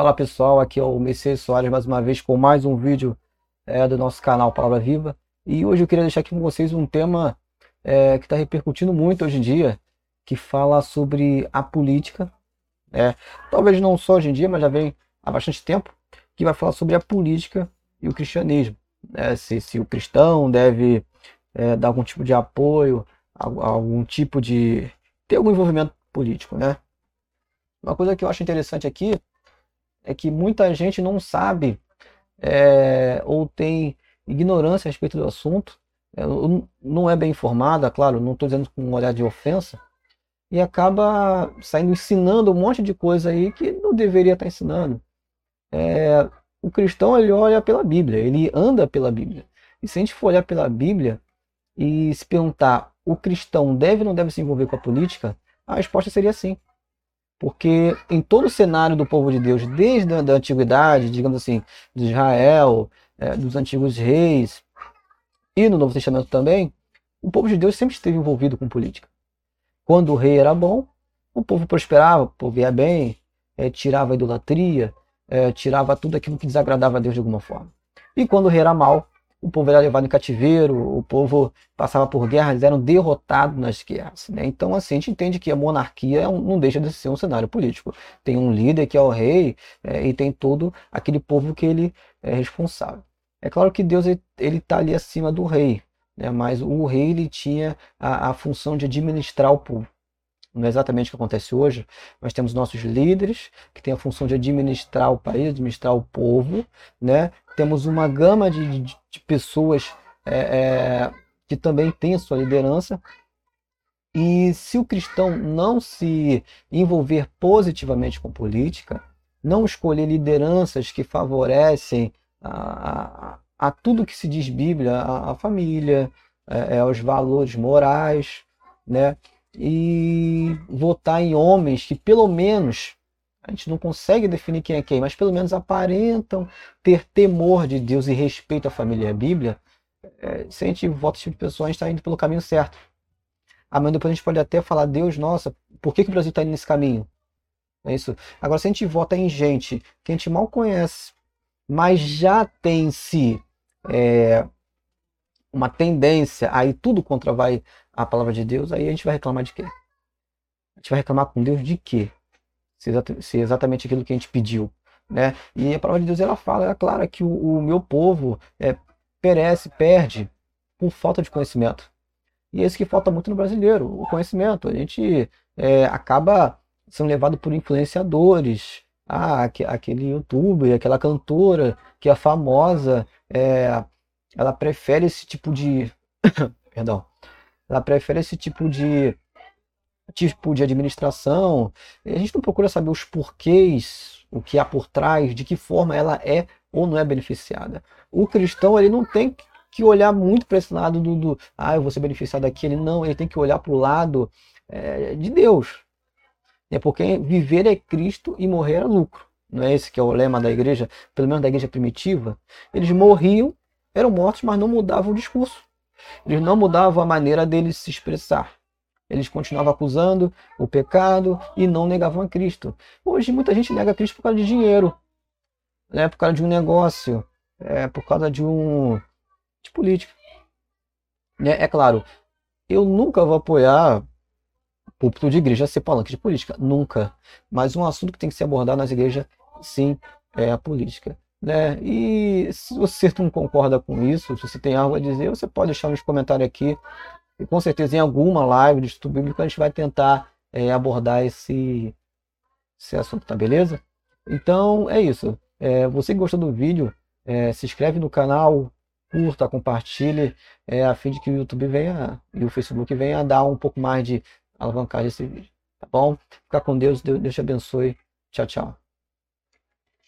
Fala pessoal, aqui é o Messias Soares mais uma vez com mais um vídeo é, do nosso canal Palavra Viva. E hoje eu queria deixar aqui com vocês um tema é, que está repercutindo muito hoje em dia, que fala sobre a política. É, talvez não só hoje em dia, mas já vem há bastante tempo, que vai falar sobre a política e o cristianismo. Né? Se, se o cristão deve é, dar algum tipo de apoio, algum tipo de. ter algum envolvimento político, né? Uma coisa que eu acho interessante aqui é que muita gente não sabe é, ou tem ignorância a respeito do assunto, é, não é bem informada, claro, não estou dizendo com um olhar de ofensa, e acaba saindo ensinando um monte de coisa aí que não deveria estar ensinando. É, o cristão ele olha pela Bíblia, ele anda pela Bíblia. E se a gente for olhar pela Bíblia e se perguntar o cristão deve ou não deve se envolver com a política, a resposta seria sim. Porque em todo o cenário do povo de Deus, desde a da antiguidade, digamos assim, de Israel, é, dos antigos reis, e no Novo Testamento também, o povo de Deus sempre esteve envolvido com política. Quando o rei era bom, o povo prosperava, o povo ia bem, é, tirava a idolatria, é, tirava tudo aquilo que desagradava a Deus de alguma forma. E quando o rei era mau, o povo era levado em cativeiro, o povo passava por guerras, eram derrotados nas guerras. Né? Então, assim, a gente entende que a monarquia é não deixa de ser um cenário político. Tem um líder que é o rei é, e tem todo aquele povo que ele é responsável. É claro que Deus ele está ali acima do rei, né? mas o rei ele tinha a, a função de administrar o povo não é exatamente o que acontece hoje, mas temos nossos líderes que têm a função de administrar o país, administrar o povo, né? Temos uma gama de, de, de pessoas é, é, que também têm a sua liderança. E se o cristão não se envolver positivamente com política, não escolher lideranças que favorecem a, a, a tudo que se diz Bíblia, a, a família, é, é, os valores morais, né? E votar em homens que pelo menos a gente não consegue definir quem é quem, mas pelo menos aparentam ter temor de Deus e respeito à família e à Bíblia, é, se a gente vota esse tipo de pessoa, a gente está indo pelo caminho certo. Amanhã depois a gente pode até falar, Deus, nossa, por que, que o Brasil está indo nesse caminho? É isso. Agora, se a gente vota em gente que a gente mal conhece, mas já tem em si é, uma tendência, aí tudo contra vai a palavra de Deus, aí a gente vai reclamar de quê? A gente vai reclamar com Deus de quê? Se, se é exatamente aquilo que a gente pediu. Né? E a palavra de Deus ela fala, é clara que o, o meu povo é, perece, perde por falta de conhecimento. E é isso que falta muito no brasileiro, o conhecimento. A gente é, acaba sendo levado por influenciadores. Ah, aquele youtuber, aquela cantora que é famosa, é, ela prefere esse tipo de. Perdão ela prefere esse tipo de tipo de administração. A gente não procura saber os porquês, o que há por trás, de que forma ela é ou não é beneficiada. O cristão ele não tem que olhar muito para esse lado do, do, ah, eu vou ser beneficiado aqui. Ele não, ele tem que olhar para o lado é, de Deus. É porque viver é Cristo e morrer é lucro. Não é esse que é o lema da igreja, pelo menos da igreja primitiva? Eles morriam, eram mortos, mas não mudavam o discurso. Eles não mudavam a maneira deles se expressar. Eles continuavam acusando o pecado e não negavam a Cristo. Hoje muita gente nega a Cristo por causa de dinheiro, né? por causa de um negócio, é, por causa de um de política. É, é claro, eu nunca vou apoiar púlpito de igreja ser palanque de política, nunca. Mas um assunto que tem que ser abordado nas igrejas, sim, é a política. Né? E se você não concorda com isso, se você tem algo a dizer, você pode deixar nos comentários aqui. E com certeza em alguma live de estudo bíblico a gente vai tentar é, abordar esse, esse assunto, tá beleza? Então é isso. É, você que gostou do vídeo, é, se inscreve no canal, curta, compartilhe, é, a fim de que o YouTube venha e o Facebook venha dar um pouco mais de alavancagem a esse vídeo. Tá bom? Fica com Deus, Deus te abençoe. Tchau, tchau.